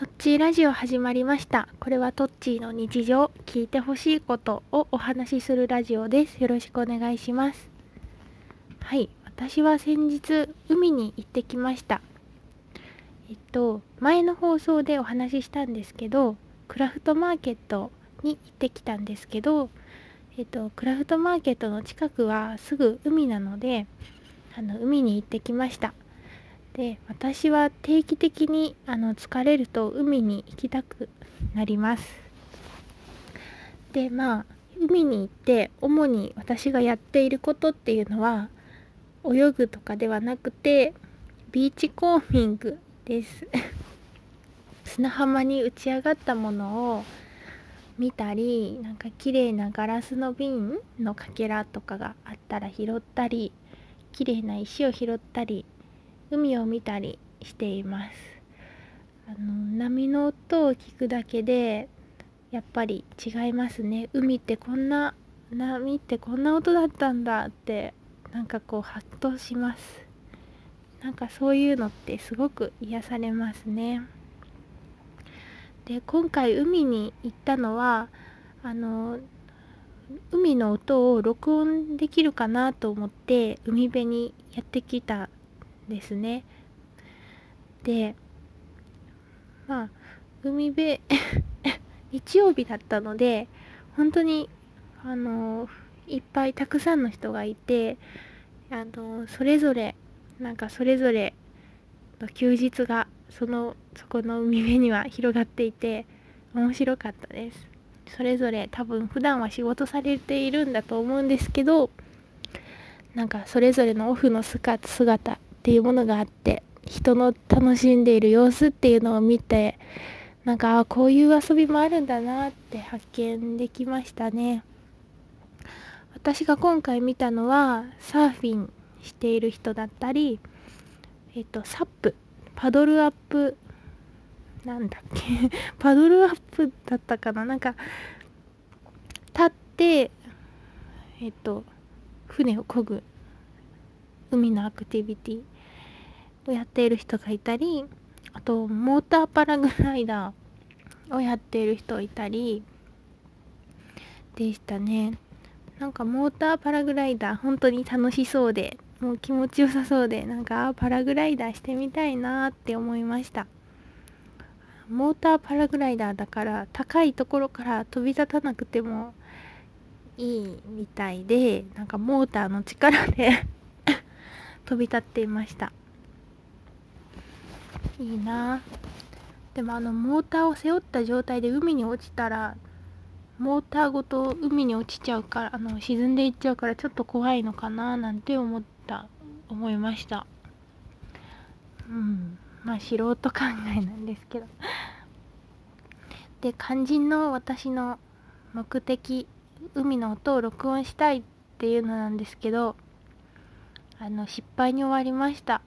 トッチーラジオ始まりました。これはトッチーの日常、聞いてほしいことをお話しするラジオです。よろしくお願いします。はい、私は先日海に行ってきました。えっと前の放送でお話ししたんですけど、クラフトマーケットに行ってきたんですけど、えっとクラフトマーケットの近くはすぐ海なので、あの海に行ってきました。で私は定期的にあの疲れると海に行きたくなります。でまあ海に行って主に私がやっていることっていうのは泳ぐとかではなくてビーチコーミングです。砂浜に打ち上がったものを見たりなんか綺麗なガラスの瓶のかけらとかがあったら拾ったり綺麗な石を拾ったり海を見たりしています。あの波の音を聞くだけでやっぱり違いますね。海ってこんな波ってこんな音だったんだってなんかこうハッとします。なんかそういうのってすごく癒されますね。で今回海に行ったのはあの海の音を録音できるかなと思って海辺にやってきたですね。でまあ海辺 日曜日だったので本当にあのいっぱいたくさんの人がいてあのそれぞれなんかそれぞれの休日がそのそこの海辺には広がっていて面白かったです。それぞれ多分普段は仕事されているんだと思うんですけどなんかそれぞれのオフの姿っていうものがあって人の楽しんでいる様子っていうのを見てなんかこういう遊びもあるんだなって発見できましたね。私が今回見たのはサーフィンしている人だったりえっとサップパドルアップなんだっけ パドルアップだったかな。なんか立ってえっと船を漕ぐ海のアクティビティをやっている人がいたりあとモーターパラグライダーをやっている人いたりでしたね。なんかモーターパラグライダー本当に楽しそうでもう気持ちよさそうでなんかパラグライダーしてみたいなって思いました。モーターパラグライダーだから高いところから飛び立たなくてもいいみたいでなんかモーターの力で飛び立っていました。いいな。でもあのモーターを背負った状態で海に落ちたらモーターごと海に落ちちゃうからあの沈んでいっちゃうからちょっと怖いのかななんて思った。思いました。うん。まあ素人考えなんですけど。で肝心の私の目的海の音を録音したいっていうのなんですけどあの失敗に終わりました。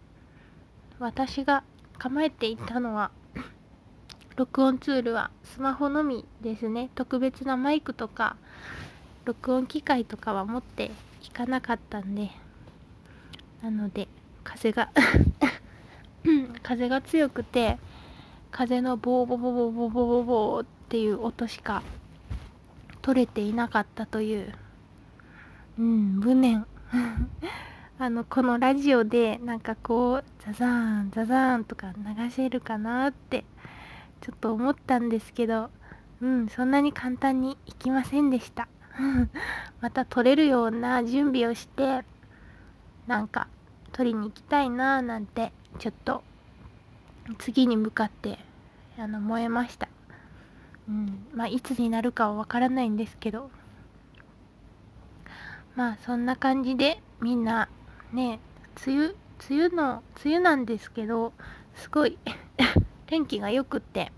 私が構えていたのは 録音ツールはスマホのみですね。特別なマイクとか録音機械とかは持っていかなかったんで。なので風が 風が強くて風のボーボボボボボボボっていう音しか取れていなかったという。うん無念。あのこのラジオでなんかこうザザーンザザーンとか流せるかなってちょっと思ったんですけどうんそんなに簡単にいきませんでした。また撮れるような準備をしてなんか撮りに行きたいなーなんてちょっと次に向かってあの燃えました。うんまあいつになるかはわからないんですけど。まあそんな感じでみんなね梅雨梅雨の梅雨なんですけどすごい 天気がよくって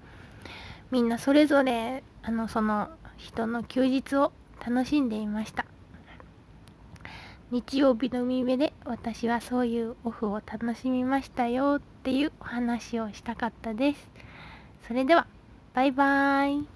みんなそれぞれあのその人の休日を楽しんでいました。日曜日の海辺で私はそういうオフを楽しみましたよっていうお話をしたかったです。それではバイバーイ。